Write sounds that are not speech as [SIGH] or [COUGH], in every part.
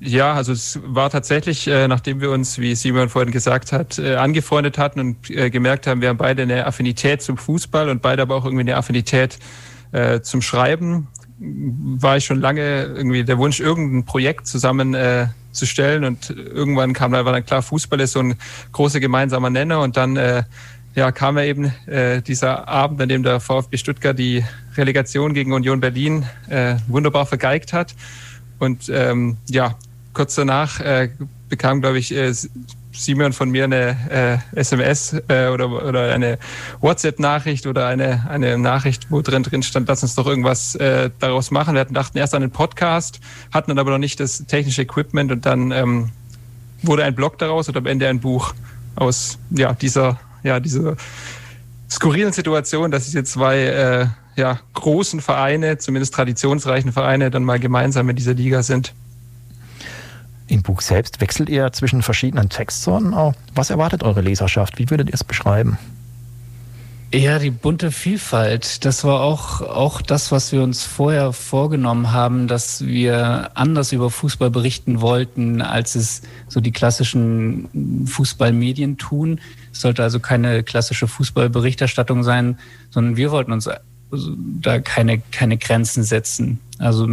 Ja, also es war tatsächlich, äh, nachdem wir uns, wie Simon vorhin gesagt hat, äh, angefreundet hatten und äh, gemerkt haben, wir haben beide eine Affinität zum Fußball und beide aber auch irgendwie eine Affinität äh, zum Schreiben, war ich schon lange irgendwie der Wunsch, irgendein Projekt zusammen äh, zu stellen und irgendwann kam da war dann klar, Fußball ist so ein großer gemeinsamer Nenner und dann äh, ja, kam ja eben äh, dieser Abend, an dem der VfB Stuttgart die Relegation gegen Union Berlin äh, wunderbar vergeigt hat. Und ähm, ja, kurz danach äh, bekam, glaube ich, äh, Simon von mir eine äh, SMS äh, oder, oder eine WhatsApp-Nachricht oder eine, eine Nachricht, wo drin, drin stand, lass uns doch irgendwas äh, daraus machen. Wir dachten erst an einen Podcast, hatten dann aber noch nicht das technische Equipment und dann ähm, wurde ein Blog daraus und am Ende ein Buch aus ja, dieser, ja, dieser skurrilen Situation, dass diese zwei äh, ja, großen Vereine, zumindest traditionsreichen Vereine, dann mal gemeinsam in dieser Liga sind. Im Buch selbst wechselt ihr zwischen verschiedenen Textsorten. Was erwartet eure Leserschaft? Wie würdet ihr es beschreiben? Ja, die bunte Vielfalt. Das war auch, auch das, was wir uns vorher vorgenommen haben, dass wir anders über Fußball berichten wollten, als es so die klassischen Fußballmedien tun. Es sollte also keine klassische Fußballberichterstattung sein, sondern wir wollten uns da keine, keine Grenzen setzen. Also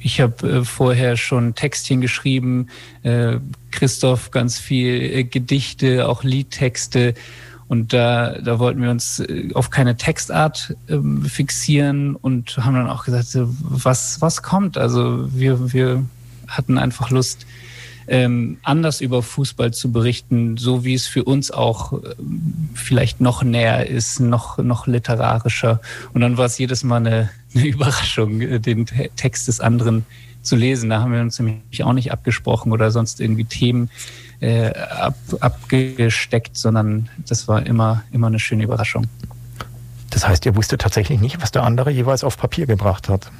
ich habe äh, vorher schon Textchen geschrieben, äh, Christoph ganz viel äh, Gedichte, auch Liedtexte. Und da, da wollten wir uns äh, auf keine Textart ähm, fixieren und haben dann auch gesagt, was, was kommt? Also wir, wir hatten einfach Lust, ähm, anders über Fußball zu berichten, so wie es für uns auch ähm, vielleicht noch näher ist, noch, noch literarischer. Und dann war es jedes Mal eine, eine Überraschung, äh, den Text des anderen zu lesen. Da haben wir uns nämlich auch nicht abgesprochen oder sonst irgendwie Themen äh, ab, abgesteckt, sondern das war immer, immer eine schöne Überraschung. Das heißt, ihr wusstet tatsächlich nicht, was der andere jeweils auf Papier gebracht hat?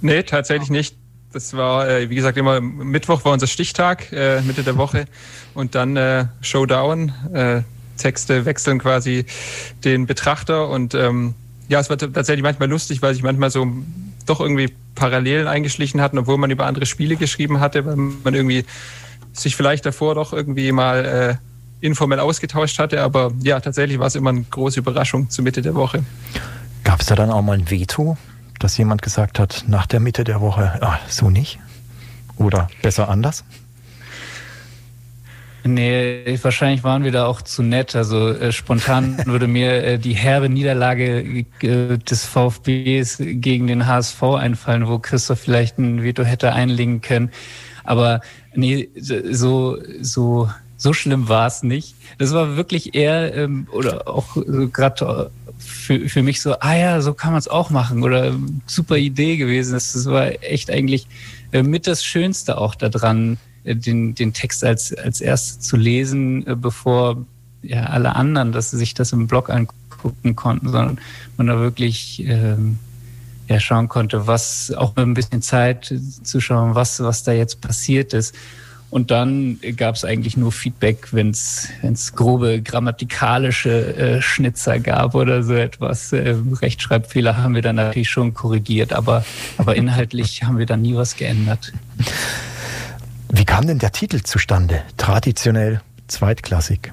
Nee, tatsächlich nicht das war, äh, wie gesagt, immer Mittwoch war unser Stichtag, äh, Mitte der Woche. Und dann äh, Showdown. Äh, Texte wechseln quasi den Betrachter. Und ähm, ja, es war tatsächlich manchmal lustig, weil sich manchmal so doch irgendwie Parallelen eingeschlichen hatten, obwohl man über andere Spiele geschrieben hatte, weil man irgendwie sich vielleicht davor doch irgendwie mal äh, informell ausgetauscht hatte. Aber ja, tatsächlich war es immer eine große Überraschung zur Mitte der Woche. Gab es da dann auch mal ein Veto dass jemand gesagt hat, nach der Mitte der Woche, ah, so nicht? Oder besser anders? Nee, wahrscheinlich waren wir da auch zu nett. Also äh, spontan [LAUGHS] würde mir äh, die herbe Niederlage äh, des VfBs gegen den HSV einfallen, wo Christoph vielleicht ein Veto hätte einlegen können. Aber nee, so, so, so schlimm war es nicht. Das war wirklich eher, ähm, oder auch so gerade für, für mich so, ah ja, so kann man es auch machen oder super Idee gewesen. Das, das war echt eigentlich äh, mit das Schönste auch daran, äh, den, den Text als, als erstes zu lesen, äh, bevor ja alle anderen, dass sie sich das im Blog angucken konnten, sondern man da wirklich ähm, ja, schauen konnte, was auch mit ein bisschen Zeit zu schauen, was, was da jetzt passiert ist. Und dann gab es eigentlich nur Feedback, wenn es grobe grammatikalische äh, Schnitzer gab oder so etwas. Äh, Rechtschreibfehler haben wir dann natürlich schon korrigiert, aber, aber inhaltlich haben wir dann nie was geändert. Wie kam denn der Titel zustande? Traditionell zweitklassig.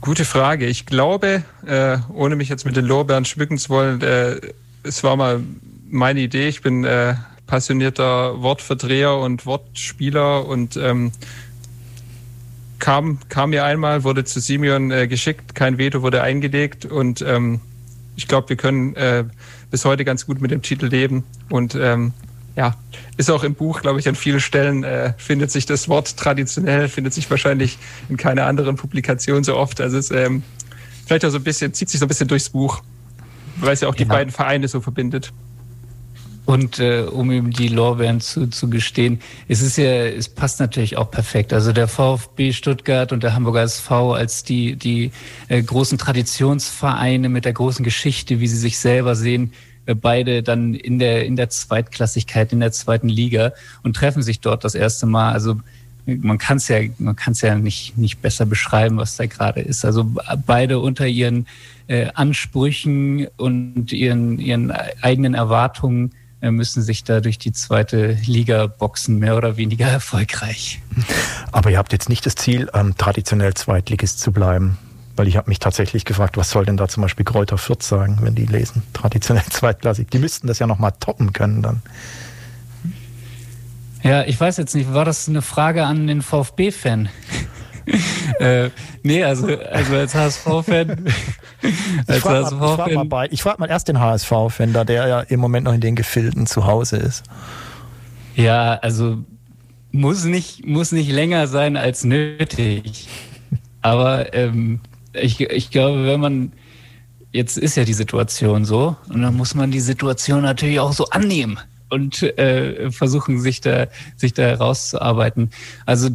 Gute Frage. Ich glaube, äh, ohne mich jetzt mit den Lorbeeren schmücken zu wollen, äh, es war mal meine Idee. Ich bin äh, passionierter Wortverdreher und Wortspieler und ähm, kam, kam mir einmal, wurde zu Simeon äh, geschickt, kein Veto wurde eingelegt und ähm, ich glaube, wir können äh, bis heute ganz gut mit dem Titel leben und ähm, ja, ist auch im Buch, glaube ich, an vielen Stellen äh, findet sich das Wort traditionell, findet sich wahrscheinlich in keiner anderen Publikation so oft. Also es ähm, vielleicht auch so ein bisschen, zieht sich so ein bisschen durchs Buch, weil es ja auch die ja. beiden Vereine so verbindet. Und äh, um ihm die Lorbeeren zu, zu gestehen, es ist ja, es passt natürlich auch perfekt. Also der VfB Stuttgart und der Hamburger SV als die, die äh, großen Traditionsvereine mit der großen Geschichte, wie sie sich selber sehen, äh, beide dann in der, in der Zweitklassigkeit, in der zweiten Liga und treffen sich dort das erste Mal. Also man kann es ja, man kann es ja nicht, nicht besser beschreiben, was da gerade ist. Also beide unter ihren äh, Ansprüchen und ihren, ihren eigenen Erwartungen müssen sich da durch die zweite Liga boxen, mehr oder weniger [LAUGHS] erfolgreich. Aber ihr habt jetzt nicht das Ziel, ähm, traditionell Zweitligist zu bleiben. Weil ich habe mich tatsächlich gefragt, was soll denn da zum Beispiel Kräuter Fürth sagen, wenn die lesen, [LAUGHS] traditionell zweitklassig. Die müssten das ja nochmal toppen können dann. Ja, ich weiß jetzt nicht, war das eine Frage an den VfB-Fan? [LAUGHS] äh, nee, also, also als HSV-Fan. [LAUGHS] ich frage HSV mal, frag mal, frag mal erst den HSV-Fan, da der ja im Moment noch in den Gefilden zu Hause ist. Ja, also muss nicht, muss nicht länger sein als nötig. Aber ähm, ich, ich glaube, wenn man, jetzt ist ja die Situation so, und dann muss man die Situation natürlich auch so annehmen und äh, versuchen, sich da, sich da herauszuarbeiten. Also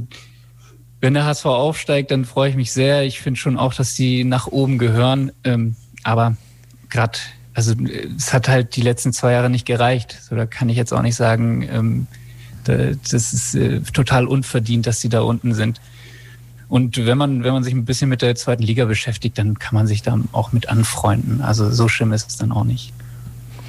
wenn der HSV aufsteigt, dann freue ich mich sehr. Ich finde schon auch, dass die nach oben gehören. Ähm, aber gerade, also es hat halt die letzten zwei Jahre nicht gereicht. So, da kann ich jetzt auch nicht sagen, ähm, das ist äh, total unverdient, dass sie da unten sind. Und wenn man, wenn man sich ein bisschen mit der zweiten Liga beschäftigt, dann kann man sich da auch mit anfreunden. Also so schlimm ist es dann auch nicht.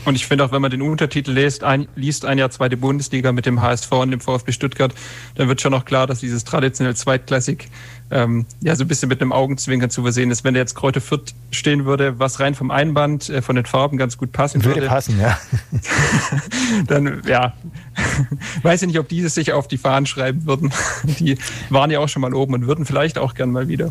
Und ich finde auch, wenn man den Untertitel liest, ein, liest ein Jahr zweite Bundesliga mit dem HSV und dem VfB Stuttgart, dann wird schon auch klar, dass dieses traditionell Zweitklassik ähm, ja so ein bisschen mit einem Augenzwinkern zu versehen ist. Wenn da jetzt Kräuter Fürth stehen würde, was rein vom Einband, äh, von den Farben ganz gut passen würde. Würde passen, ja. [LAUGHS] dann, ja, [LAUGHS] weiß ich nicht, ob diese sich auf die Fahnen schreiben würden. [LAUGHS] Die waren ja auch schon mal oben und würden vielleicht auch gern mal wieder.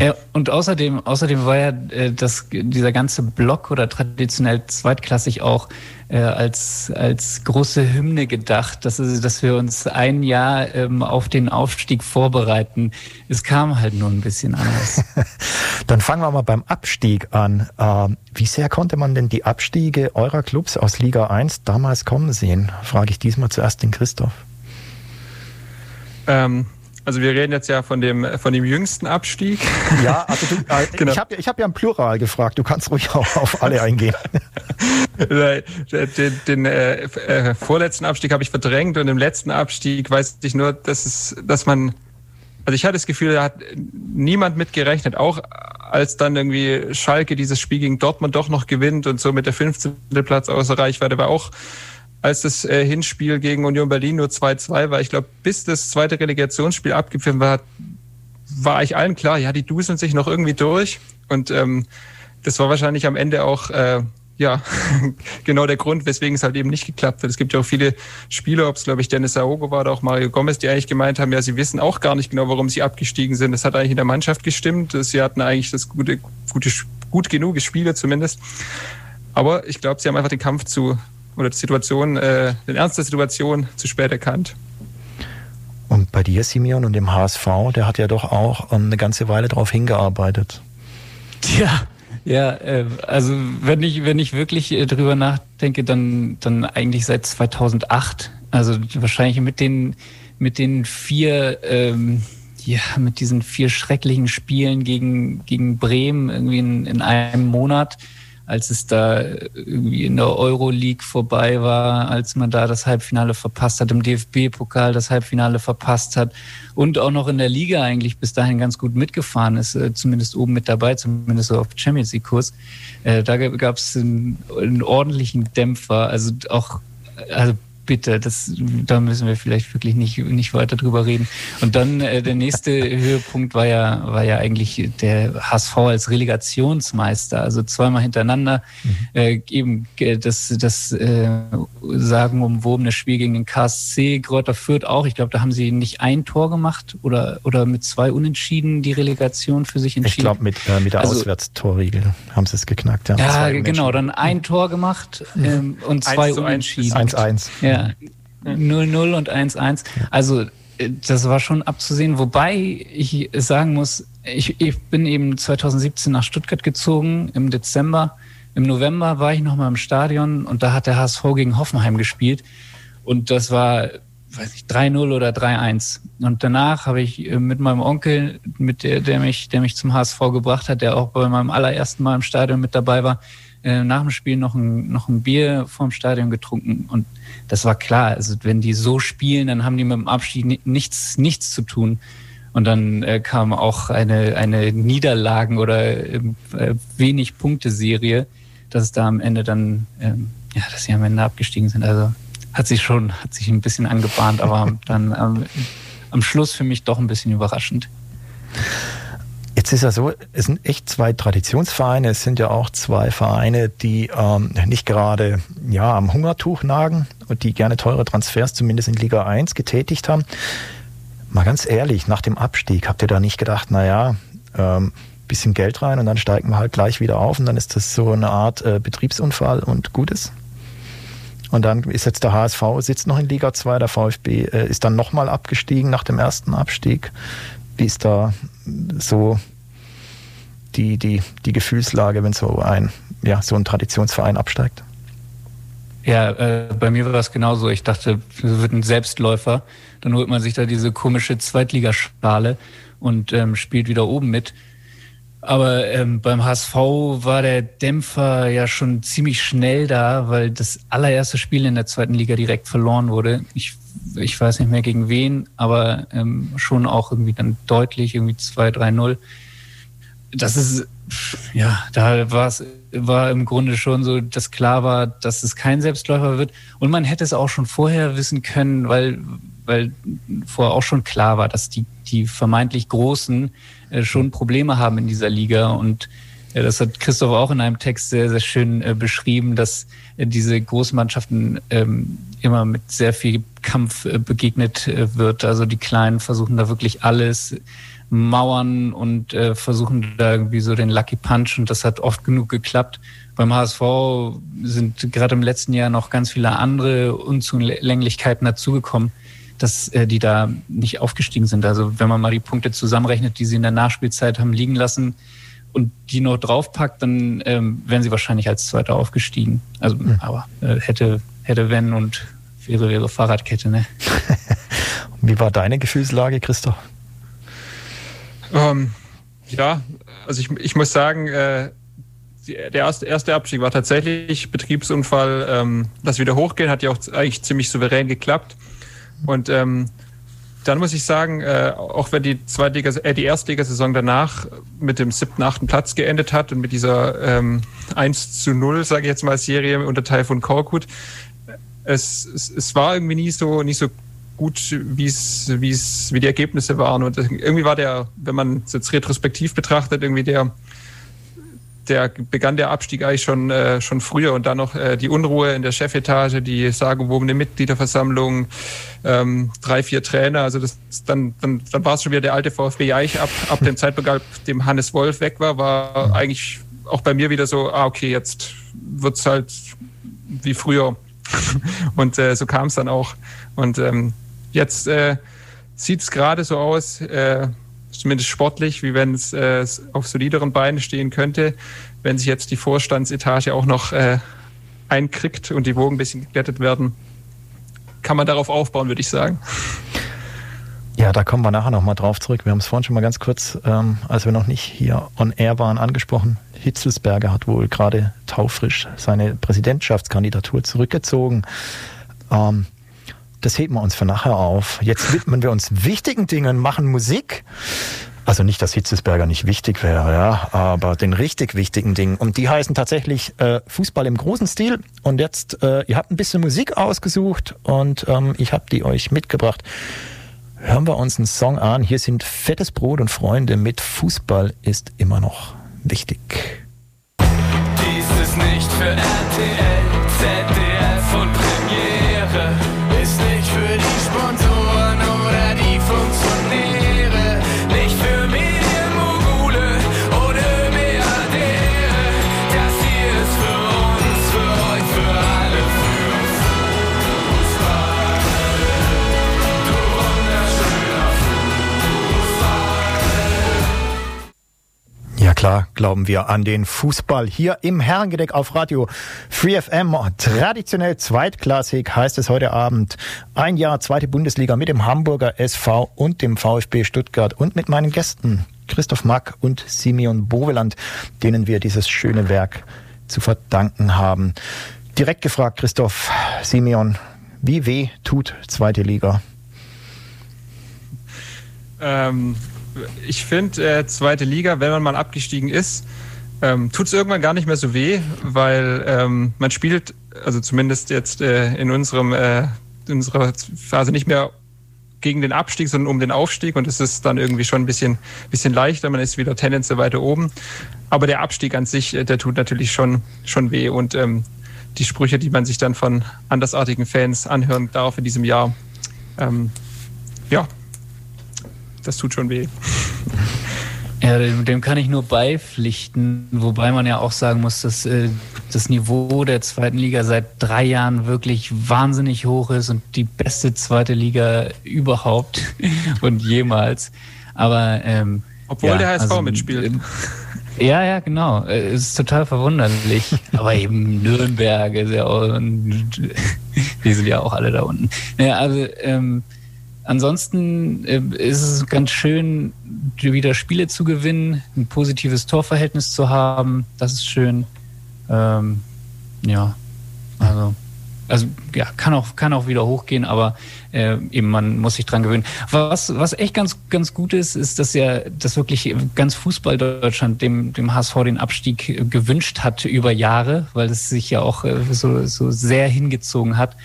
Ja, und außerdem, außerdem war ja äh, das, dieser ganze Block oder traditionell zweitklassig auch äh, als, als große Hymne gedacht, dass, dass wir uns ein Jahr ähm, auf den Aufstieg vorbereiten. Es kam halt nur ein bisschen anders. [LAUGHS] Dann fangen wir mal beim Abstieg an. Ähm, wie sehr konnte man denn die Abstiege eurer Clubs aus Liga 1 damals kommen sehen? Frage ich diesmal zuerst den Christoph. Ähm, also wir reden jetzt ja von dem von dem jüngsten Abstieg. Ja, also du, äh, [LAUGHS] genau. ich habe ich hab ja im Plural gefragt. Du kannst ruhig auch auf alle eingehen. [LAUGHS] den, den äh, äh, vorletzten Abstieg habe ich verdrängt und im letzten Abstieg weiß ich nur, dass es, dass man, also ich hatte das Gefühl, da hat niemand mit gerechnet, auch als dann irgendwie Schalke dieses Spiel gegen Dortmund doch noch gewinnt und so mit der 15. Platz außer Reichweite war auch als das äh, Hinspiel gegen Union Berlin nur 2-2 war. Ich glaube, bis das zweite Relegationsspiel abgepfiffen war, war eigentlich allen klar, ja, die duseln sich noch irgendwie durch. Und ähm, das war wahrscheinlich am Ende auch äh, ja [LAUGHS] genau der Grund, weswegen es halt eben nicht geklappt hat. Es gibt ja auch viele Spieler, ob es glaube ich Dennis Aogo war oder auch Mario Gomez, die eigentlich gemeint haben, ja, sie wissen auch gar nicht genau, warum sie abgestiegen sind. Das hat eigentlich in der Mannschaft gestimmt. Sie hatten eigentlich das gute, gute gut genug Spiele zumindest. Aber ich glaube, sie haben einfach den Kampf zu oder die Situation, äh, den Ernst der Situation zu spät erkannt. Und bei dir, Simeon, und dem HSV, der hat ja doch auch ähm, eine ganze Weile darauf hingearbeitet. Ja, ja, äh, also wenn ich, wenn ich wirklich äh, drüber nachdenke, dann, dann eigentlich seit 2008. Also wahrscheinlich mit den, mit den vier, ähm, ja, mit diesen vier schrecklichen Spielen gegen, gegen Bremen irgendwie in, in einem Monat als es da irgendwie in der Euroleague vorbei war, als man da das Halbfinale verpasst hat, im DFB-Pokal das Halbfinale verpasst hat und auch noch in der Liga eigentlich bis dahin ganz gut mitgefahren ist, äh, zumindest oben mit dabei, zumindest so auf Champions League-Kurs. Äh, da gab es einen, einen ordentlichen Dämpfer, also auch also bitte, das, da müssen wir vielleicht wirklich nicht, nicht weiter drüber reden. Und dann äh, der nächste [LAUGHS] Höhepunkt war ja, war ja eigentlich der HSV als Relegationsmeister, also zweimal hintereinander mhm. äh, eben äh, das, das äh, sagen umwobene Spiel gegen den KSC, Kräuter Fürth auch. Ich glaube, da haben sie nicht ein Tor gemacht oder, oder mit zwei Unentschieden die Relegation für sich entschieden. Ich glaube, mit, äh, mit der also, Auswärtstorregel haben sie es geknackt. Ja, ja genau, dann ein Tor gemacht ähm, und zwei Unentschieden. 1-1. Ja. Ja, 0-0 und 1-1. Also äh, das war schon abzusehen, wobei ich sagen muss, ich, ich bin eben 2017 nach Stuttgart gezogen im Dezember. Im November war ich noch mal im Stadion und da hat der HSV gegen Hoffenheim gespielt und das war weiß ich 3-0 oder 3-1 und danach habe ich äh, mit meinem Onkel, mit der der mich der mich zum HSV gebracht hat, der auch bei meinem allerersten Mal im Stadion mit dabei war, äh, nach dem Spiel noch ein, noch ein Bier vorm Stadion getrunken und das war klar. Also wenn die so spielen, dann haben die mit dem Abstieg nichts, nichts zu tun. Und dann äh, kam auch eine, eine Niederlagen- oder ähm, äh, wenig Punkteserie, dass es da am Ende dann, ähm, ja, dass sie am Ende abgestiegen sind. Also hat sich schon, hat sich ein bisschen angebahnt, aber [LAUGHS] dann ähm, am Schluss für mich doch ein bisschen überraschend. Jetzt ist ja so, es sind echt zwei Traditionsvereine. Es sind ja auch zwei Vereine, die ähm, nicht gerade ja, am Hungertuch nagen und die gerne teure Transfers zumindest in Liga 1 getätigt haben. Mal ganz ehrlich, nach dem Abstieg habt ihr da nicht gedacht, naja, ähm, bisschen Geld rein und dann steigen wir halt gleich wieder auf und dann ist das so eine Art äh, Betriebsunfall und Gutes? Und dann ist jetzt der HSV, sitzt noch in Liga 2, der VfB äh, ist dann nochmal abgestiegen nach dem ersten Abstieg. Wie ist da so die, die, die Gefühlslage, wenn so ein, ja, so ein Traditionsverein absteigt? Ja, äh, bei mir war das genauso. Ich dachte, es wird ein Selbstläufer. Dann holt man sich da diese komische Zweitligaschale und ähm, spielt wieder oben mit. Aber ähm, beim HSV war der Dämpfer ja schon ziemlich schnell da, weil das allererste Spiel in der zweiten Liga direkt verloren wurde. Ich, ich weiß nicht mehr gegen wen, aber ähm, schon auch irgendwie dann deutlich, irgendwie 2-3-0. Das ist, ja, da war es war im Grunde schon so, dass klar war, dass es kein Selbstläufer wird. Und man hätte es auch schon vorher wissen können, weil, weil vorher auch schon klar war, dass die, die vermeintlich Großen äh, schon Probleme haben in dieser Liga. Und äh, das hat Christoph auch in einem Text sehr, sehr schön äh, beschrieben, dass diese Großmannschaften ähm, immer mit sehr viel Kampf begegnet wird. Also die Kleinen versuchen da wirklich alles mauern und äh, versuchen da irgendwie so den Lucky Punch und das hat oft genug geklappt. Beim HSV sind gerade im letzten Jahr noch ganz viele andere Unzulänglichkeiten dazugekommen, dass äh, die da nicht aufgestiegen sind. Also wenn man mal die Punkte zusammenrechnet, die sie in der Nachspielzeit haben liegen lassen und die noch draufpackt, dann ähm, wären sie wahrscheinlich als Zweiter aufgestiegen. Also mhm. aber äh, hätte, hätte wenn und wäre, wäre Fahrradkette, ne? [LAUGHS] Wie war deine Gefühlslage, Christoph? Ähm, ja, also ich, ich muss sagen, äh, der erste, erste Abstieg war tatsächlich Betriebsunfall. Ähm, das wieder hochgehen hat ja auch eigentlich ziemlich souverän geklappt. Und ähm, dann muss ich sagen, äh, auch wenn die Zweitliga, äh, die Erstligasaison danach mit dem siebten, achten Platz geendet hat und mit dieser ähm, 1 zu 0, sage ich jetzt mal, Serie unter Teil von Korkut, es, es, es war irgendwie nie so, nie so gut, wie es, wie es, die Ergebnisse waren. Und irgendwie war der, wenn man es jetzt retrospektiv betrachtet, irgendwie der, der begann der Abstieg eigentlich schon, äh, schon früher und dann noch äh, die Unruhe in der Chefetage, die sagenwobene Mitgliederversammlung, ähm, drei, vier Trainer. Also das, dann, dann, dann war es schon wieder der alte VfB Eich ab, ab dem Zeitpunkt, ab dem Hannes Wolf weg war, war eigentlich auch bei mir wieder so, ah, okay, jetzt wird's halt wie früher. [LAUGHS] und äh, so kam es dann auch. Und ähm, Jetzt äh, sieht es gerade so aus, äh, zumindest sportlich, wie wenn es äh, auf solideren Beinen stehen könnte. Wenn sich jetzt die Vorstandsetage auch noch äh, einkriegt und die Wogen ein bisschen geglättet werden, kann man darauf aufbauen, würde ich sagen. Ja, da kommen wir nachher nochmal drauf zurück. Wir haben es vorhin schon mal ganz kurz, ähm, als wir noch nicht hier on air waren, angesprochen. Hitzelsberger hat wohl gerade taufrisch seine Präsidentschaftskandidatur zurückgezogen. Ähm, das heben wir uns für nachher auf. Jetzt widmen wir uns wichtigen Dingen, machen Musik. Also nicht, dass Hitzesberger nicht wichtig wäre, ja, aber den richtig wichtigen Dingen. Und die heißen tatsächlich äh, Fußball im großen Stil. Und jetzt, äh, ihr habt ein bisschen Musik ausgesucht und ähm, ich habe die euch mitgebracht. Hören wir uns einen Song an. Hier sind Fettes Brot und Freunde mit Fußball ist immer noch wichtig. Dies ist nicht für RTL, ZDF und Premiere. Glauben wir an den Fußball. Hier im Herrengedeck auf Radio Free FM. Traditionell zweitklassig heißt es heute Abend. Ein Jahr zweite Bundesliga mit dem Hamburger SV und dem VfB Stuttgart und mit meinen Gästen Christoph Mack und Simeon Boveland, denen wir dieses schöne Werk zu verdanken haben. Direkt gefragt, Christoph Simeon, wie weh tut zweite Liga? Ähm, ich finde, äh, zweite Liga, wenn man mal abgestiegen ist, ähm, tut es irgendwann gar nicht mehr so weh, weil ähm, man spielt, also zumindest jetzt äh, in unserem äh, unserer Phase nicht mehr gegen den Abstieg, sondern um den Aufstieg. Und es ist dann irgendwie schon ein bisschen, bisschen leichter, man ist wieder tendenziell weiter oben. Aber der Abstieg an sich, äh, der tut natürlich schon, schon weh. Und ähm, die Sprüche, die man sich dann von andersartigen Fans anhören darf in diesem Jahr, ähm, ja, das tut schon weh. [LAUGHS] Ja, dem, dem, kann ich nur beipflichten, wobei man ja auch sagen muss, dass äh, das Niveau der zweiten Liga seit drei Jahren wirklich wahnsinnig hoch ist und die beste zweite Liga überhaupt [LAUGHS] und jemals. Aber ähm, obwohl ja, der HSV also, mitspielt. Äh, ja, ja, genau. Äh, es ist total verwunderlich. [LAUGHS] Aber eben Nürnberg ist ja auch, die sind ja auch alle da unten. Ja, also ähm, Ansonsten äh, ist es ganz schön, wieder Spiele zu gewinnen, ein positives Torverhältnis zu haben. Das ist schön. Ähm, ja, also, also ja, kann auch, kann auch wieder hochgehen, aber äh, eben man muss sich dran gewöhnen. Was, was echt ganz, ganz gut ist, ist, dass ja, dass wirklich ganz Fußball Deutschland dem, dem HSV den Abstieg gewünscht hat über Jahre, weil es sich ja auch äh, so, so sehr hingezogen hat.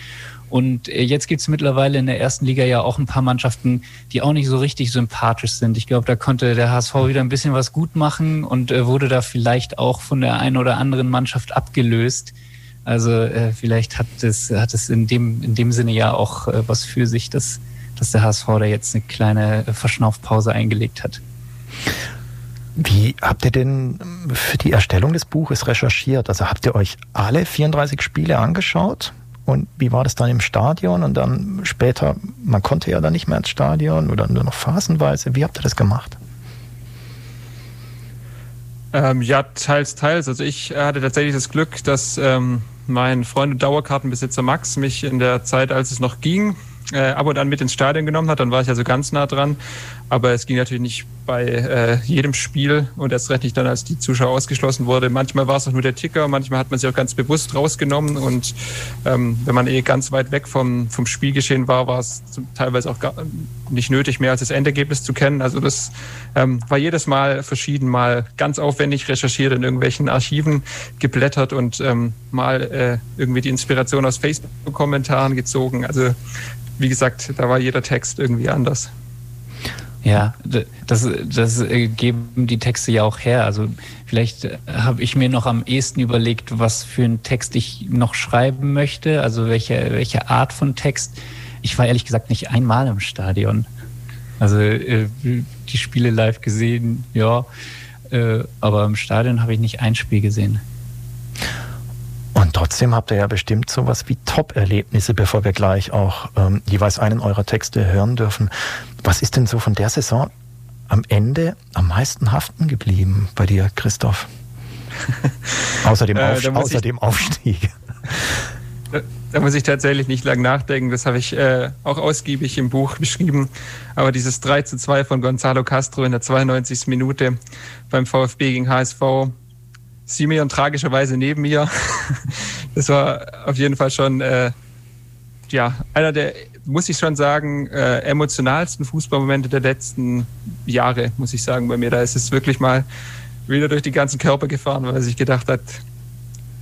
Und äh, jetzt gibt es mittlerweile in der ersten Liga ja auch ein paar Mannschaften, die auch nicht so richtig sympathisch sind. Ich glaube, da konnte der HSV wieder ein bisschen was gut machen und äh, wurde da vielleicht auch von der einen oder anderen Mannschaft abgelöst. Also äh, vielleicht hat es, hat in, dem, in dem Sinne ja auch äh, was für sich, dass, dass der HSV da jetzt eine kleine Verschnaufpause eingelegt hat. Wie habt ihr denn für die Erstellung des Buches recherchiert? Also habt ihr euch alle 34 Spiele angeschaut? Und wie war das dann im Stadion? Und dann später, man konnte ja dann nicht mehr ins Stadion oder nur noch phasenweise. Wie habt ihr das gemacht? Ähm, ja, teils, teils. Also ich hatte tatsächlich das Glück, dass ähm, mein Freund und Dauerkartenbesitzer Max mich in der Zeit, als es noch ging, äh, ab und an mit ins Stadion genommen hat. Dann war ich also ganz nah dran. Aber es ging natürlich nicht bei äh, jedem Spiel und erst recht nicht dann, als die Zuschauer ausgeschlossen wurde. Manchmal war es auch nur der Ticker, manchmal hat man sich auch ganz bewusst rausgenommen und ähm, wenn man eh ganz weit weg vom, vom Spielgeschehen war, war es teilweise auch gar nicht nötig, mehr als das Endergebnis zu kennen. Also das ähm, war jedes Mal verschieden, mal ganz aufwendig recherchiert, in irgendwelchen Archiven geblättert und ähm, mal äh, irgendwie die Inspiration aus Facebook-Kommentaren gezogen. Also wie gesagt, da war jeder Text irgendwie anders. Ja, das, das äh, geben die Texte ja auch her. Also vielleicht äh, habe ich mir noch am ehesten überlegt, was für einen Text ich noch schreiben möchte, also welche, welche Art von Text. Ich war ehrlich gesagt nicht einmal im Stadion. Also äh, die Spiele live gesehen, ja, aber im Stadion habe ich nicht ein Spiel gesehen. Und trotzdem habt ihr ja bestimmt sowas wie Top-Erlebnisse, bevor wir gleich auch ähm, jeweils einen eurer Texte hören dürfen. Was ist denn so von der Saison am Ende am meisten haften geblieben bei dir, Christoph? [LAUGHS] außer dem, Auf äh, außer dem Aufstieg. [LAUGHS] Da muss ich tatsächlich nicht lang nachdenken. Das habe ich äh, auch ausgiebig im Buch [LAUGHS] beschrieben. Aber dieses 3 zu 2 von Gonzalo Castro in der 92. Minute beim VfB gegen HSV, Simeon tragischerweise neben mir. [LAUGHS] Das war auf jeden Fall schon äh, ja einer der, muss ich schon sagen, äh, emotionalsten Fußballmomente der letzten Jahre, muss ich sagen, bei mir. Da ist es wirklich mal wieder durch die ganzen Körper gefahren, weil er sich gedacht hat,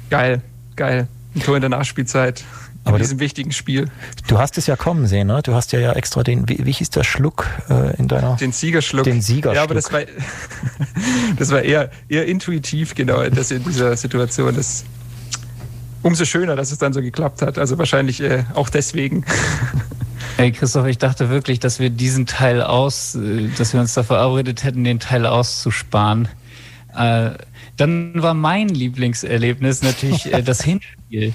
geil, geil, ein Tor in der Nachspielzeit aber in diesem du, wichtigen Spiel. Du hast es ja kommen sehen, ne? Du hast ja ja extra den, wie, wie hieß der Schluck äh, in deiner? Den Siegerschluck. Den Siegerschluck. Ja, aber das war, [LAUGHS] das war eher, eher intuitiv, genau, das in dieser Situation. Das, umso schöner, dass es dann so geklappt hat. Also wahrscheinlich äh, auch deswegen. [LAUGHS] Hey Christoph, ich dachte wirklich, dass wir diesen Teil aus, äh, dass wir uns da verabredet hätten, den Teil auszusparen. Äh, dann war mein Lieblingserlebnis natürlich äh, das [LAUGHS] Hinspiel.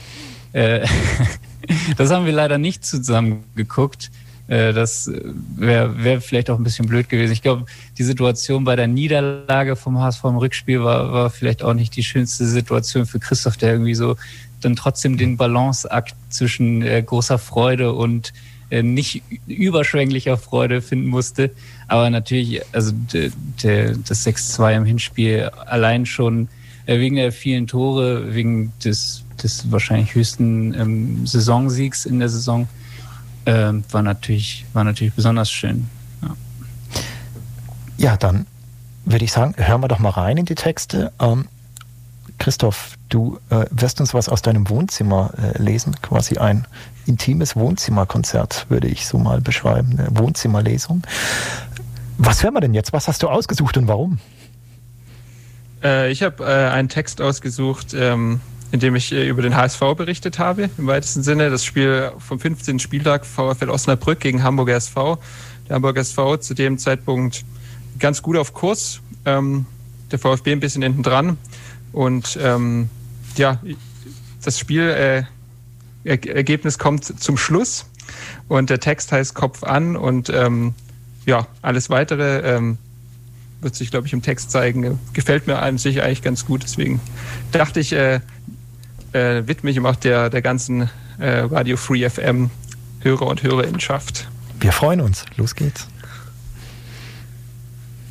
Äh, [LAUGHS] das haben wir leider nicht zusammen geguckt. Äh, das wäre wär vielleicht auch ein bisschen blöd gewesen. Ich glaube, die Situation bei der Niederlage vom HSV im Rückspiel war, war vielleicht auch nicht die schönste Situation für Christoph, der irgendwie so dann trotzdem den Balanceakt zwischen äh, großer Freude und äh, nicht überschwänglicher Freude finden musste. Aber natürlich, also das 6-2 im Hinspiel allein schon wegen der vielen Tore, wegen des, des wahrscheinlich höchsten ähm, Saisonsiegs in der Saison, äh, war, natürlich, war natürlich besonders schön. Ja, ja dann würde ich sagen, hören wir doch mal rein in die Texte. Ähm, Christoph, du äh, wirst uns was aus deinem Wohnzimmer äh, lesen, quasi ein intimes Wohnzimmerkonzert, würde ich so mal beschreiben, eine Wohnzimmerlesung. Was hören wir denn jetzt? Was hast du ausgesucht und warum? Äh, ich habe äh, einen Text ausgesucht, ähm, in dem ich äh, über den HSV berichtet habe, im weitesten Sinne. Das Spiel vom 15. Spieltag VfL Osnabrück gegen Hamburger SV. Der Hamburger SV zu dem Zeitpunkt ganz gut auf Kurs. Ähm, der VfB ein bisschen hinten dran. Und ähm, ja, das Spiel, äh, kommt zum Schluss und der Text heißt Kopf an und ähm, ja, alles weitere ähm, wird sich, glaube ich, im Text zeigen. Gefällt mir an sich eigentlich ganz gut. Deswegen dachte ich, äh, äh, widme ich ihm auch der, der ganzen äh, Radio Free FM Hörer und Hörerinnenschaft. Wir freuen uns. Los geht's.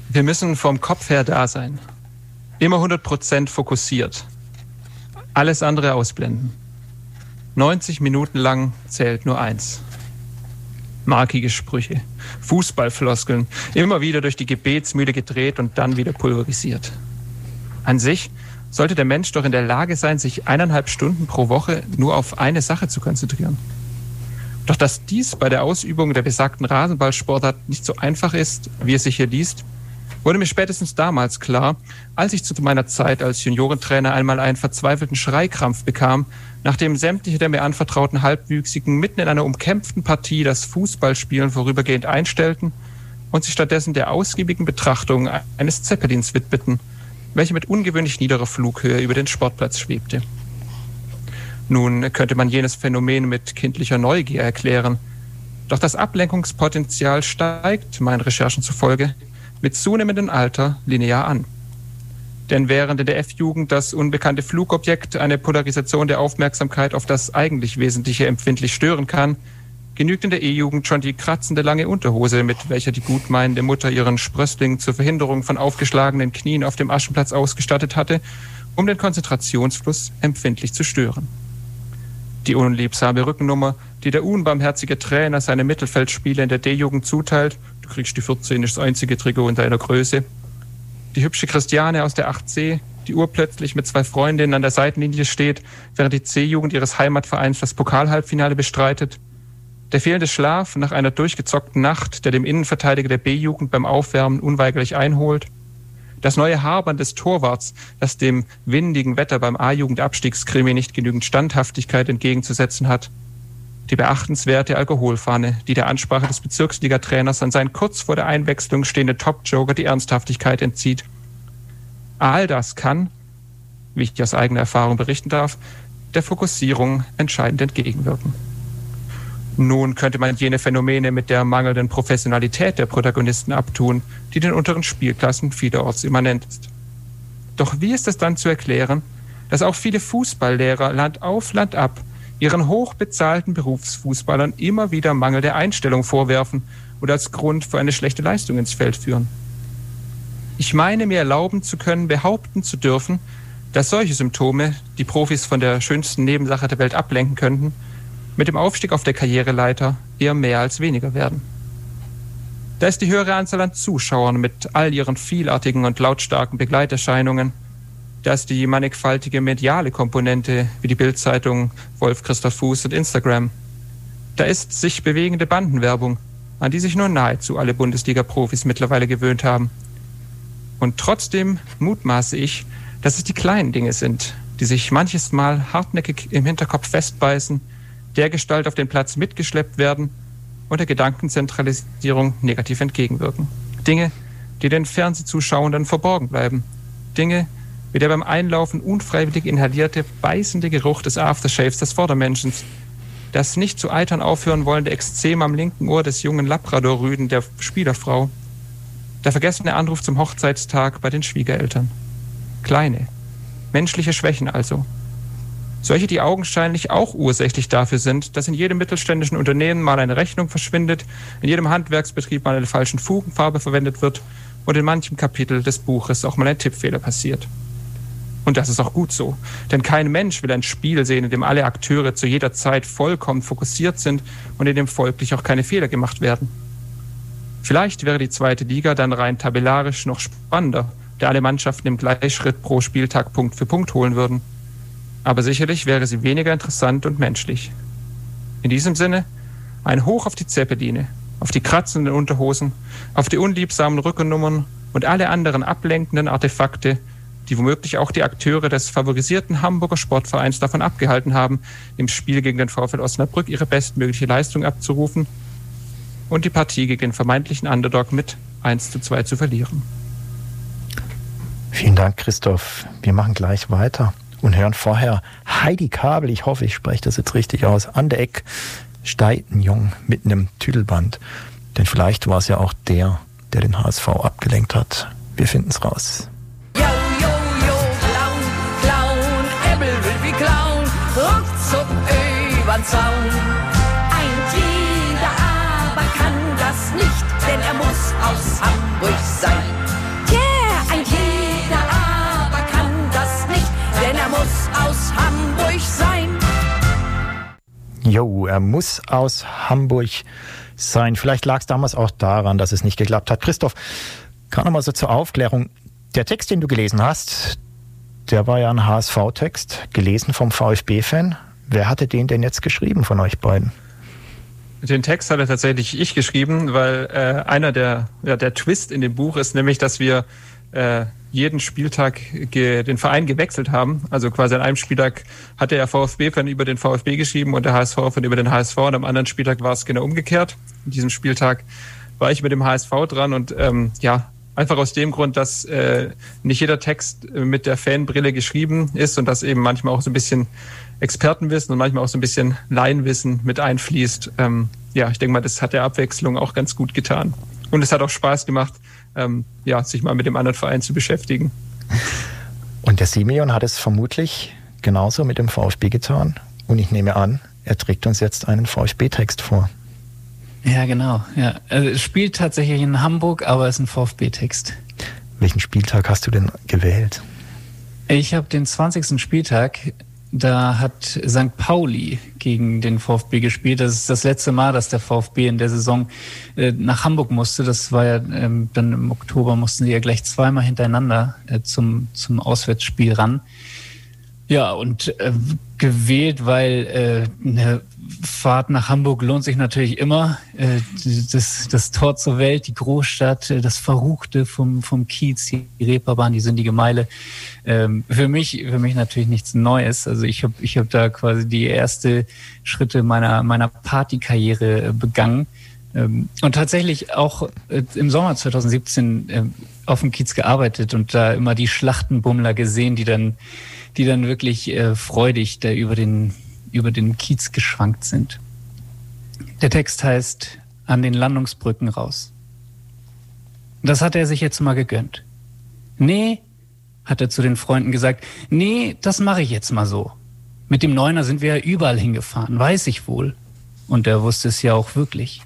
Wir müssen vom Kopf her da sein. Immer 100% fokussiert. Alles andere ausblenden. 90 Minuten lang zählt nur eins. Markige Sprüche, Fußballfloskeln, immer wieder durch die Gebetsmühle gedreht und dann wieder pulverisiert. An sich sollte der Mensch doch in der Lage sein, sich eineinhalb Stunden pro Woche nur auf eine Sache zu konzentrieren. Doch dass dies bei der Ausübung der besagten Rasenballsportart nicht so einfach ist, wie es sich hier liest, wurde mir spätestens damals klar, als ich zu meiner Zeit als Juniorentrainer einmal einen verzweifelten Schreikrampf bekam, nachdem sämtliche der mir anvertrauten Halbwüchsigen mitten in einer umkämpften Partie das Fußballspielen vorübergehend einstellten und sich stattdessen der ausgiebigen Betrachtung eines Zeppelins widmeten, welcher mit ungewöhnlich niederer Flughöhe über den Sportplatz schwebte. Nun könnte man jenes Phänomen mit kindlicher Neugier erklären, doch das Ablenkungspotenzial steigt, meinen Recherchen zufolge, mit zunehmendem Alter linear an. Denn während in der F-Jugend das unbekannte Flugobjekt eine Polarisation der Aufmerksamkeit auf das eigentlich Wesentliche empfindlich stören kann, genügt in der E-Jugend schon die kratzende lange Unterhose, mit welcher die gutmeinende Mutter ihren Sprössling zur Verhinderung von aufgeschlagenen Knien auf dem Aschenplatz ausgestattet hatte, um den Konzentrationsfluss empfindlich zu stören. Die unliebsame Rückennummer, die der unbarmherzige Trainer seine Mittelfeldspieler in der D-Jugend zuteilt, du kriegst die 14, ist das einzige Trikot in deiner Größe, die hübsche Christiane aus der 8c, die urplötzlich mit zwei Freundinnen an der Seitenlinie steht, während die C-Jugend ihres Heimatvereins das Pokalhalbfinale bestreitet. Der fehlende Schlaf nach einer durchgezockten Nacht, der dem Innenverteidiger der B-Jugend beim Aufwärmen unweigerlich einholt. Das neue Habern des Torwarts, das dem windigen Wetter beim A-Jugend-Abstiegskrimi nicht genügend Standhaftigkeit entgegenzusetzen hat. Die beachtenswerte Alkoholfahne, die der Ansprache des Bezirksligatrainers an seinen kurz vor der Einwechslung stehenden Top-Joker die Ernsthaftigkeit entzieht. All das kann, wie ich aus eigener Erfahrung berichten darf, der Fokussierung entscheidend entgegenwirken. Nun könnte man jene Phänomene mit der mangelnden Professionalität der Protagonisten abtun, die den unteren Spielklassen vielerorts immanent ist. Doch wie ist es dann zu erklären, dass auch viele Fußballlehrer Land auf, Land ab ihren hochbezahlten Berufsfußballern immer wieder Mangel der Einstellung vorwerfen oder als Grund für eine schlechte Leistung ins Feld führen. Ich meine, mir erlauben zu können, behaupten zu dürfen, dass solche Symptome, die Profis von der schönsten Nebensache der Welt ablenken könnten, mit dem Aufstieg auf der Karriereleiter eher mehr als weniger werden. Da ist die höhere Anzahl an Zuschauern mit all ihren vielartigen und lautstarken Begleiterscheinungen, dass die mannigfaltige mediale Komponente wie die Bildzeitung, Wolf Christoph Fuß und Instagram. Da ist sich bewegende Bandenwerbung, an die sich nur nahezu alle Bundesliga-Profis mittlerweile gewöhnt haben. Und trotzdem mutmaße ich, dass es die kleinen Dinge sind, die sich manches Mal hartnäckig im Hinterkopf festbeißen, der Gestalt auf den Platz mitgeschleppt werden und der Gedankenzentralisierung negativ entgegenwirken. Dinge, die den Fernsehzuschauenden verborgen bleiben. Dinge, wie der beim Einlaufen unfreiwillig inhalierte, beißende Geruch des Aftershaves des Vordermenschens, das nicht zu eitern aufhören wollende Exzem am linken Ohr des jungen Labrador-Rüden der Spielerfrau, der vergessene Anruf zum Hochzeitstag bei den Schwiegereltern. Kleine, menschliche Schwächen also. Solche, die augenscheinlich auch ursächlich dafür sind, dass in jedem mittelständischen Unternehmen mal eine Rechnung verschwindet, in jedem Handwerksbetrieb mal eine falschen Fugenfarbe verwendet wird und in manchem Kapitel des Buches auch mal ein Tippfehler passiert. Und das ist auch gut so. Denn kein Mensch will ein Spiel sehen, in dem alle Akteure zu jeder Zeit vollkommen fokussiert sind und in dem folglich auch keine Fehler gemacht werden. Vielleicht wäre die zweite Liga dann rein tabellarisch noch spannender, da alle Mannschaften im Gleichschritt pro Spieltag Punkt für Punkt holen würden. Aber sicherlich wäre sie weniger interessant und menschlich. In diesem Sinne, ein Hoch auf die Zeppeline, auf die kratzenden Unterhosen, auf die unliebsamen Rückennummern und alle anderen ablenkenden Artefakte, die womöglich auch die Akteure des favorisierten Hamburger Sportvereins davon abgehalten haben, im Spiel gegen den VfL Osnabrück ihre bestmögliche Leistung abzurufen und die Partie gegen den vermeintlichen Underdog mit 1 zu 2 zu verlieren. Vielen Dank, Christoph. Wir machen gleich weiter und hören vorher Heidi Kabel, ich hoffe, ich spreche das jetzt richtig aus, an der Eck Steitenjung mit einem Tüdelband. Denn vielleicht war es ja auch der, der den HSV abgelenkt hat. Wir finden es raus. Yo, yo, yo, Clown, Clown, Ebbel will wie Clown, ruckzuck übern Zaun. Ein jeder aber kann das nicht, denn er muss aus Hamburg sein. Jo, er muss aus Hamburg sein. Vielleicht lag es damals auch daran, dass es nicht geklappt hat. Christoph, gerade nochmal so zur Aufklärung. Der Text, den du gelesen hast, der war ja ein HSV-Text, gelesen vom VfB-Fan. Wer hatte den denn jetzt geschrieben von euch beiden? Den Text hatte tatsächlich ich geschrieben, weil äh, einer der, ja, der Twist in dem Buch ist nämlich, dass wir äh, jeden Spieltag den Verein gewechselt haben. Also quasi an einem Spieltag hat der VfB-Fan über den VfB geschrieben und der HSV-Fan über den HSV und am anderen Spieltag war es genau umgekehrt. In diesem Spieltag war ich mit dem HSV dran und ähm, ja, einfach aus dem Grund, dass äh, nicht jeder Text mit der Fanbrille geschrieben ist und dass eben manchmal auch so ein bisschen Expertenwissen und manchmal auch so ein bisschen Laienwissen mit einfließt. Ähm, ja, ich denke mal, das hat der Abwechslung auch ganz gut getan. Und es hat auch Spaß gemacht, ähm, ja, sich mal mit dem anderen Verein zu beschäftigen. Und der Simeon hat es vermutlich genauso mit dem VfB getan. Und ich nehme an, er trägt uns jetzt einen VfB-Text vor. Ja, genau. Ja. Also es spielt tatsächlich in Hamburg, aber es ist ein VfB-Text. Welchen Spieltag hast du denn gewählt? Ich habe den 20. Spieltag da hat St. Pauli gegen den VfB gespielt. Das ist das letzte Mal, dass der VfB in der Saison äh, nach Hamburg musste. Das war ja ähm, dann im Oktober mussten sie ja gleich zweimal hintereinander äh, zum, zum Auswärtsspiel ran. Ja, und äh, gewählt, weil äh, eine Fahrt nach Hamburg lohnt sich natürlich immer. Äh, das, das Tor zur Welt, die Großstadt, äh, das Verruchte vom, vom Kiez, die Reeperbahn, die sündige Meile. Ähm, für mich, für mich natürlich nichts Neues. Also ich habe ich hab da quasi die erste Schritte meiner, meiner Partykarriere äh, begangen. Ähm, und tatsächlich auch äh, im Sommer 2017 äh, auf dem Kiez gearbeitet und da immer die Schlachtenbummler gesehen, die dann die dann wirklich äh, freudig da über den, über den Kiez geschwankt sind. Der Text heißt An den Landungsbrücken raus. Das hat er sich jetzt mal gegönnt. Nee, hat er zu den Freunden gesagt, nee, das mache ich jetzt mal so. Mit dem Neuner sind wir ja überall hingefahren, weiß ich wohl. Und er wusste es ja auch wirklich.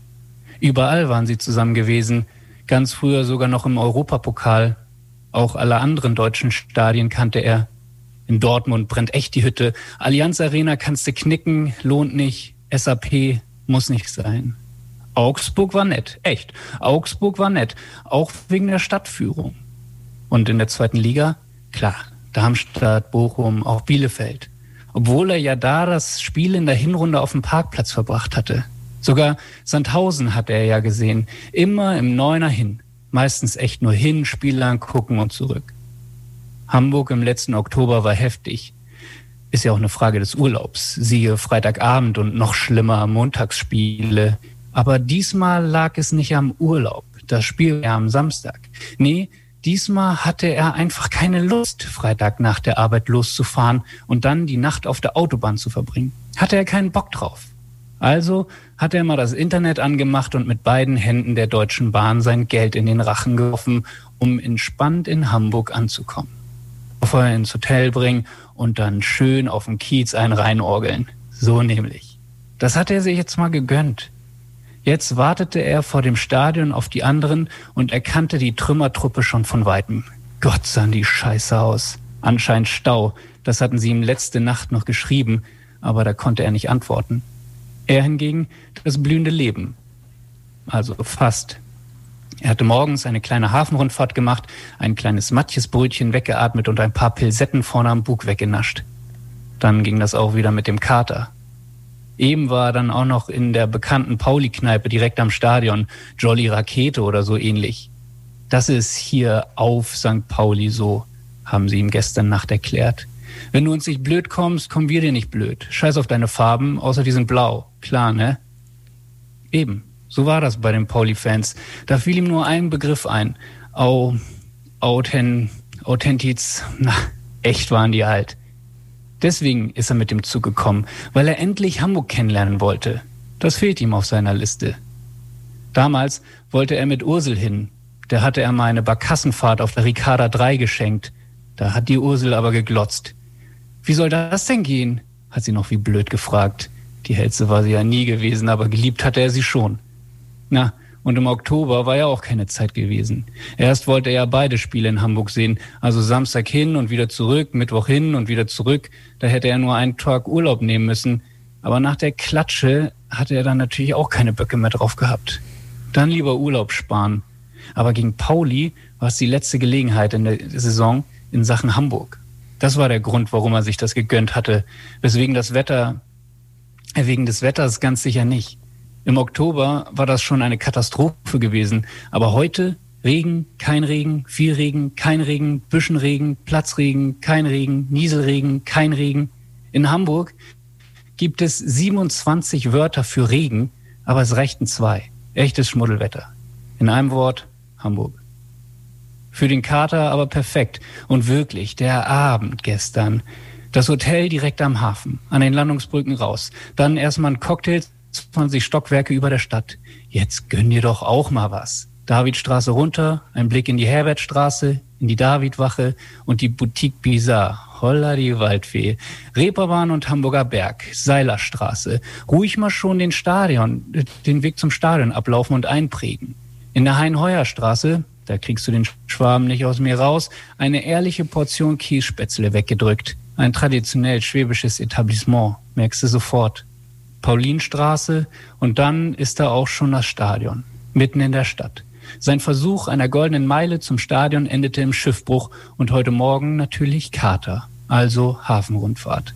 Überall waren sie zusammen gewesen, ganz früher sogar noch im Europapokal. Auch alle anderen deutschen Stadien kannte er. In Dortmund brennt echt die Hütte. Allianz Arena kannst du knicken, lohnt nicht. SAP muss nicht sein. Augsburg war nett, echt. Augsburg war nett, auch wegen der Stadtführung. Und in der zweiten Liga, klar, Darmstadt, Bochum, auch Bielefeld. Obwohl er ja da das Spiel in der Hinrunde auf dem Parkplatz verbracht hatte. Sogar Sandhausen hat er ja gesehen. Immer im Neuner hin. Meistens echt nur hin, Spiel angucken und zurück. Hamburg im letzten Oktober war heftig. Ist ja auch eine Frage des Urlaubs. Siehe Freitagabend und noch schlimmer Montagsspiele. Aber diesmal lag es nicht am Urlaub. Das Spiel war am Samstag. Nee, diesmal hatte er einfach keine Lust, Freitag nach der Arbeit loszufahren und dann die Nacht auf der Autobahn zu verbringen. Hatte er keinen Bock drauf. Also hat er mal das Internet angemacht und mit beiden Händen der Deutschen Bahn sein Geld in den Rachen geworfen, um entspannt in Hamburg anzukommen. Vorher ins Hotel bringen und dann schön auf dem Kiez ein reinorgeln. So nämlich. Das hat er sich jetzt mal gegönnt. Jetzt wartete er vor dem Stadion auf die anderen und erkannte die Trümmertruppe schon von weitem. Gott sahen die Scheiße aus. Anscheinend Stau. Das hatten sie ihm letzte Nacht noch geschrieben, aber da konnte er nicht antworten. Er hingegen das blühende Leben. Also fast. Er hatte morgens eine kleine Hafenrundfahrt gemacht, ein kleines Matjesbrötchen weggeatmet und ein paar Pilsetten vorne am Bug weggenascht. Dann ging das auch wieder mit dem Kater. Eben war er dann auch noch in der bekannten Pauli-Kneipe direkt am Stadion, Jolly Rakete oder so ähnlich. Das ist hier auf St. Pauli so, haben sie ihm gestern Nacht erklärt. Wenn du uns nicht blöd kommst, kommen wir dir nicht blöd. Scheiß auf deine Farben, außer die sind blau. Klar, ne? Eben. So war das bei den Pauli-Fans. Da fiel ihm nur ein Begriff ein. Au, Authent, Authentiz, na, echt waren die halt. Deswegen ist er mit dem Zug gekommen, weil er endlich Hamburg kennenlernen wollte. Das fehlt ihm auf seiner Liste. Damals wollte er mit Ursel hin. Der hatte er mal eine Barkassenfahrt auf der Ricarda 3 geschenkt. Da hat die Ursel aber geglotzt. Wie soll das denn gehen? hat sie noch wie blöd gefragt. Die Hälse war sie ja nie gewesen, aber geliebt hatte er sie schon. Na, und im Oktober war ja auch keine Zeit gewesen. Erst wollte er ja beide Spiele in Hamburg sehen, also Samstag hin und wieder zurück, Mittwoch hin und wieder zurück. Da hätte er nur einen Tag Urlaub nehmen müssen. Aber nach der Klatsche hatte er dann natürlich auch keine Böcke mehr drauf gehabt. Dann lieber Urlaub sparen. Aber gegen Pauli war es die letzte Gelegenheit in der Saison in Sachen Hamburg. Das war der Grund, warum er sich das gegönnt hatte. Weswegen das Wetter, wegen des Wetters ganz sicher nicht. Im Oktober war das schon eine Katastrophe gewesen. Aber heute Regen, kein Regen, viel Regen, kein Regen, Büschenregen, Platzregen, kein Regen, Nieselregen, kein Regen. In Hamburg gibt es 27 Wörter für Regen, aber es reichten zwei. Echtes Schmuddelwetter. In einem Wort Hamburg. Für den Kater aber perfekt. Und wirklich, der Abend gestern. Das Hotel direkt am Hafen, an den Landungsbrücken raus. Dann erstmal ein Cocktail 20 Stockwerke über der Stadt. Jetzt gönn dir doch auch mal was. Davidstraße runter, ein Blick in die Herbertstraße, in die Davidwache und die Boutique Bizarre. Holla die Waldfee. Reeperbahn und Hamburger Berg, Seilerstraße. Ruhig mal schon den Stadion, den Weg zum Stadion ablaufen und einprägen. In der Hein-Heuer-Straße, da kriegst du den Schwaben nicht aus mir raus, eine ehrliche Portion Kiesspätzle weggedrückt. Ein traditionell schwäbisches Etablissement, merkst du sofort. Paulinstraße und dann ist da auch schon das Stadion, mitten in der Stadt. Sein Versuch einer goldenen Meile zum Stadion endete im Schiffbruch und heute Morgen natürlich Kater, also Hafenrundfahrt.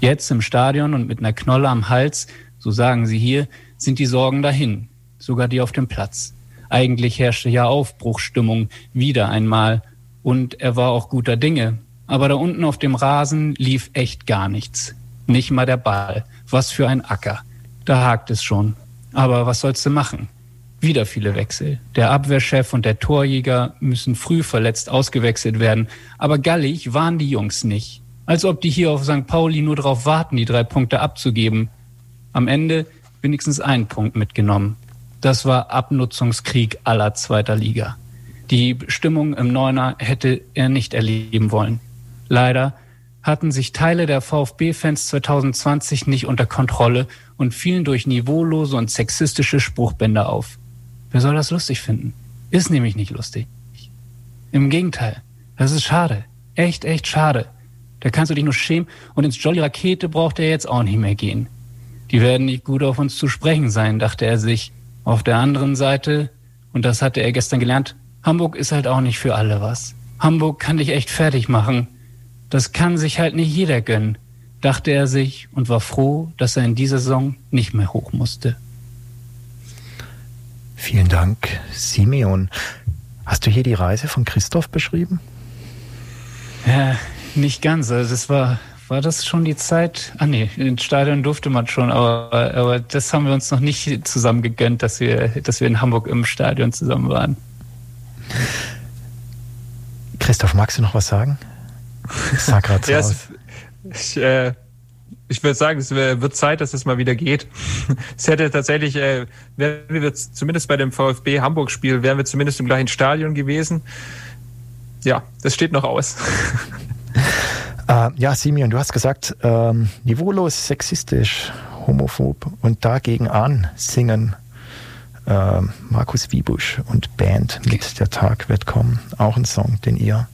Jetzt im Stadion und mit einer Knolle am Hals, so sagen sie hier, sind die Sorgen dahin, sogar die auf dem Platz. Eigentlich herrschte ja Aufbruchstimmung wieder einmal und er war auch guter Dinge. Aber da unten auf dem Rasen lief echt gar nichts. Nicht mal der Ball. Was für ein Acker. Da hakt es schon. Aber was sollst du machen? Wieder viele Wechsel. Der Abwehrchef und der Torjäger müssen früh verletzt ausgewechselt werden. Aber gallig waren die Jungs nicht. Als ob die hier auf St. Pauli nur darauf warten, die drei Punkte abzugeben. Am Ende wenigstens einen Punkt mitgenommen. Das war Abnutzungskrieg aller zweiter Liga. Die Stimmung im Neuner hätte er nicht erleben wollen. Leider hatten sich Teile der VfB-Fans 2020 nicht unter Kontrolle und fielen durch niveaulose und sexistische Spruchbänder auf. Wer soll das lustig finden? Ist nämlich nicht lustig. Im Gegenteil, das ist schade. Echt, echt schade. Da kannst du dich nur schämen und ins Jolly Rakete braucht er jetzt auch nicht mehr gehen. Die werden nicht gut auf uns zu sprechen sein, dachte er sich. Auf der anderen Seite, und das hatte er gestern gelernt, Hamburg ist halt auch nicht für alle was. Hamburg kann dich echt fertig machen. Das kann sich halt nicht jeder gönnen, dachte er sich und war froh, dass er in dieser Saison nicht mehr hoch musste. Vielen Dank, Simeon. Hast du hier die Reise von Christoph beschrieben? Ja, nicht ganz. Also das war, war das schon die Zeit? Ah nee, ins Stadion durfte man schon, aber, aber das haben wir uns noch nicht zusammen gegönnt, dass wir, dass wir in Hamburg im Stadion zusammen waren. Christoph, magst du noch was sagen? So ja, aus. ich, äh, ich würde sagen, es wird Zeit, dass es mal wieder geht. Es hätte tatsächlich, äh, wären wir zumindest bei dem VfB Hamburg-Spiel, wären wir zumindest im gleichen Stadion gewesen. Ja, das steht noch aus. [LAUGHS] Äh, ja, Simeon, du hast gesagt, ähm, niveaulos, sexistisch, homophob und dagegen an singen äh, Markus Wiebusch und Band mit Der Tag wird kommen. Auch ein Song, den ihr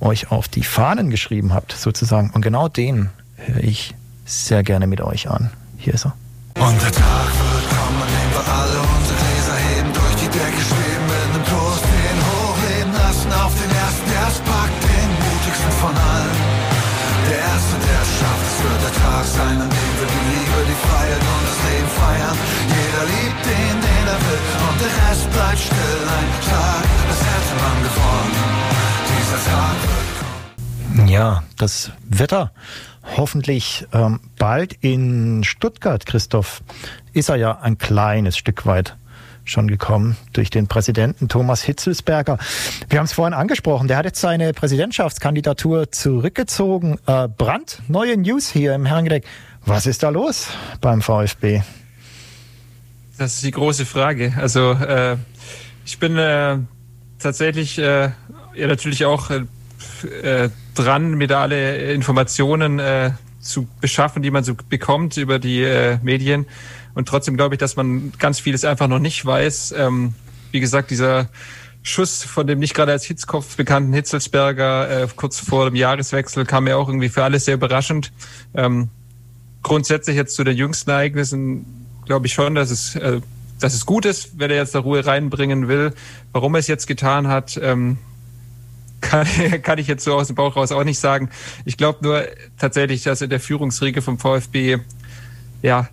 euch auf die Fahnen geschrieben habt, sozusagen. Und genau den höre ich sehr gerne mit euch an. Hier ist er. Und der Tag wird kommen, dem wir alle unsere Gläser heben, durch die Decke schweben, mit einem Toast den hochleben lassen auf den ersten, der es packt, den mutigsten von allen. Der Erste, der es schafft, es wird der Tag sein, an dem wir die Liebe, die Freiheit und das Leben feiern. Jeder liebt den, den er will, und der Rest bleibt still. Ein Tag, das hätte man gewonnen. Ja, das Wetter hoffentlich ähm, bald in Stuttgart, Christoph, ist er ja ein kleines Stück weit schon gekommen durch den Präsidenten Thomas Hitzelsberger. Wir haben es vorhin angesprochen, der hat jetzt seine Präsidentschaftskandidatur zurückgezogen. Äh, Brand, neue News hier im Herrengedeck. Was ist da los beim VfB? Das ist die große Frage. Also äh, ich bin äh, tatsächlich äh, ja natürlich auch äh, äh, dran, mir da alle Informationen äh, zu beschaffen, die man so bekommt über die äh, Medien. Und trotzdem glaube ich, dass man ganz vieles einfach noch nicht weiß. Ähm, wie gesagt, dieser Schuss von dem nicht gerade als Hitzkopf bekannten Hitzelsberger äh, kurz vor dem Jahreswechsel kam mir auch irgendwie für alle sehr überraschend. Ähm, grundsätzlich jetzt zu den jüngsten Ereignissen glaube ich schon, dass es, äh, dass es gut ist, wenn er jetzt da Ruhe reinbringen will. Warum er es jetzt getan hat, ähm, kann, [LAUGHS] kann ich jetzt so aus dem Bauch raus auch nicht sagen. Ich glaube nur tatsächlich, dass in der Führungsriege vom VfB, ja,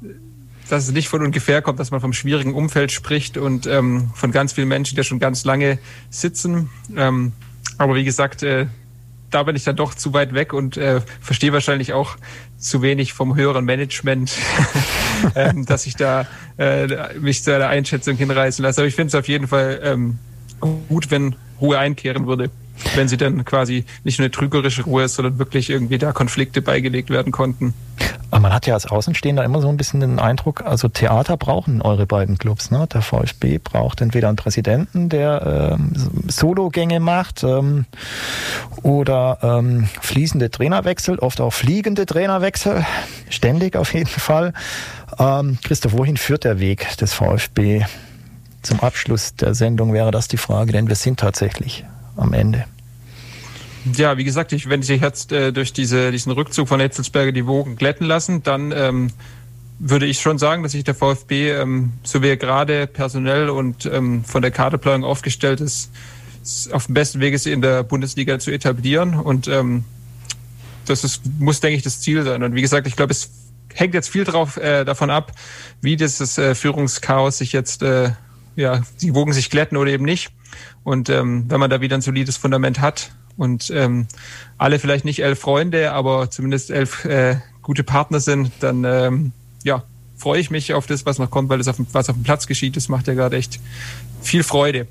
dass es nicht von ungefähr kommt, dass man vom schwierigen Umfeld spricht und ähm, von ganz vielen Menschen, die schon ganz lange sitzen. Ähm, aber wie gesagt, äh, da bin ich dann doch zu weit weg und äh, verstehe wahrscheinlich auch zu wenig vom höheren Management, [LAUGHS] ähm, dass ich da äh, mich zu einer Einschätzung hinreißen lasse. Aber ich finde es auf jeden Fall ähm, gut, wenn Ruhe einkehren würde wenn sie dann quasi nicht nur eine trügerische Ruhe ist, sondern wirklich irgendwie da Konflikte beigelegt werden konnten. Aber man hat ja als Außenstehender immer so ein bisschen den Eindruck, also Theater brauchen eure beiden Clubs. Ne? Der VfB braucht entweder einen Präsidenten, der ähm, Sologänge macht ähm, oder ähm, fließende Trainerwechsel, oft auch fliegende Trainerwechsel, ständig auf jeden Fall. Ähm, Christoph, wohin führt der Weg des VfB? Zum Abschluss der Sendung wäre das die Frage, denn wir sind tatsächlich am Ende. Ja, wie gesagt, ich, wenn sich jetzt äh, durch diese, diesen Rückzug von Etzelsberger die Wogen glätten lassen, dann ähm, würde ich schon sagen, dass sich der VfB, ähm, so wie er gerade personell und ähm, von der Kaderplanung aufgestellt ist, auf dem besten Weg ist, in der Bundesliga zu etablieren. Und ähm, das ist, muss, denke ich, das Ziel sein. Und wie gesagt, ich glaube, es hängt jetzt viel drauf, äh, davon ab, wie dieses äh, Führungschaos sich jetzt, äh, ja, die Wogen sich glätten oder eben nicht. Und ähm, wenn man da wieder ein solides Fundament hat und ähm, alle vielleicht nicht elf Freunde, aber zumindest elf äh, gute Partner sind, dann ähm, ja, freue ich mich auf das, was noch kommt, weil das auf, was auf dem Platz geschieht, das macht ja gerade echt viel Freude.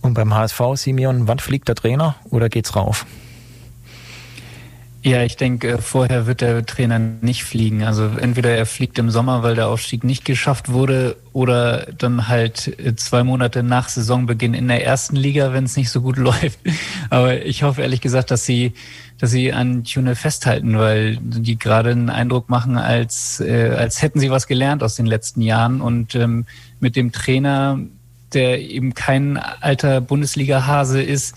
Und beim HSV, Simeon, wann fliegt der Trainer oder geht's rauf? Ja, ich denke, vorher wird der Trainer nicht fliegen. Also entweder er fliegt im Sommer, weil der Aufstieg nicht geschafft wurde, oder dann halt zwei Monate nach Saisonbeginn in der ersten Liga, wenn es nicht so gut [LAUGHS] läuft. Aber ich hoffe ehrlich gesagt, dass sie, dass sie an Tune festhalten, weil die gerade einen Eindruck machen, als, äh, als hätten sie was gelernt aus den letzten Jahren und ähm, mit dem Trainer, der eben kein alter Bundesliga-Hase ist,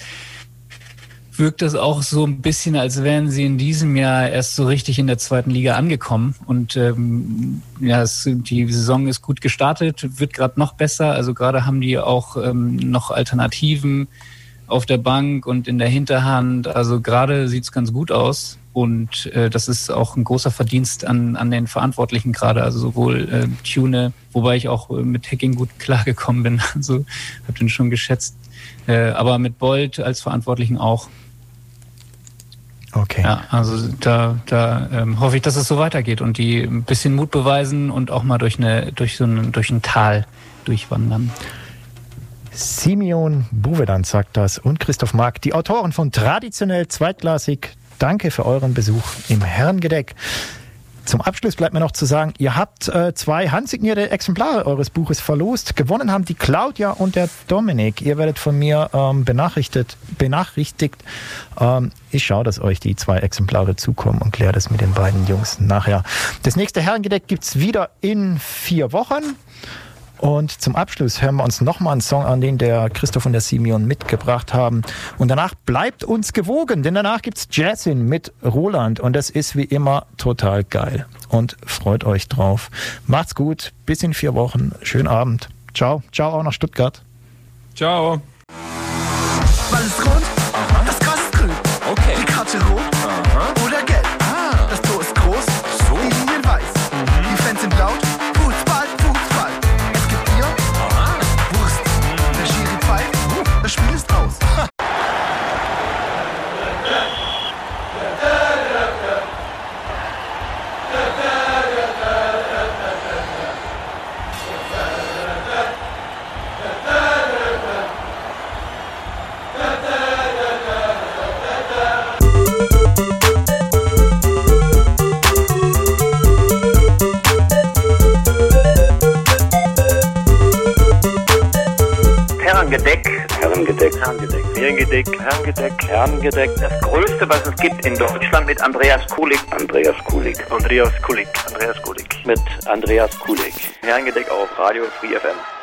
wirkt es auch so ein bisschen, als wären sie in diesem Jahr erst so richtig in der zweiten Liga angekommen. Und ähm, ja, es, die Saison ist gut gestartet, wird gerade noch besser. Also gerade haben die auch ähm, noch Alternativen auf der Bank und in der Hinterhand. Also gerade sieht's ganz gut aus. Und äh, das ist auch ein großer Verdienst an, an den Verantwortlichen gerade, also sowohl äh, Tune, wobei ich auch äh, mit Hacking gut klargekommen bin, [LAUGHS] also habe den schon geschätzt, äh, aber mit Bolt als Verantwortlichen auch. Okay. Ja, also da, da ähm, hoffe ich, dass es so weitergeht und die ein bisschen Mut beweisen und auch mal durch, eine, durch, so ein, durch ein Tal durchwandern. Simeon Buvedan sagt das und Christoph Mark, die Autoren von Traditionell Zweitklassik. Danke für euren Besuch im Herrengedeck. Zum Abschluss bleibt mir noch zu sagen, ihr habt äh, zwei handsignierte Exemplare eures Buches verlost. Gewonnen haben die Claudia und der Dominik. Ihr werdet von mir ähm, benachrichtigt. benachrichtigt. Ähm, ich schaue, dass euch die zwei Exemplare zukommen und kläre das mit den beiden Jungs nachher. Das nächste Herrengedeck gibt's wieder in vier Wochen. Und zum Abschluss hören wir uns nochmal einen Song an, den der Christoph und der Simeon mitgebracht haben. Und danach bleibt uns gewogen, denn danach gibt's Jazzin mit Roland und das ist wie immer total geil. Und freut euch drauf. Macht's gut, bis in vier Wochen. Schönen Abend. Ciao. Ciao auch nach Stuttgart. Ciao. Weil es rund, Herrengedeck. Herrengedeck. Das Größte, was es gibt in Deutschland mit Andreas Kulik. Andreas Kulik. Andreas Kulik. Andreas Kulik. Mit Andreas Kulik. Herrengedeck auf Radio Free FM.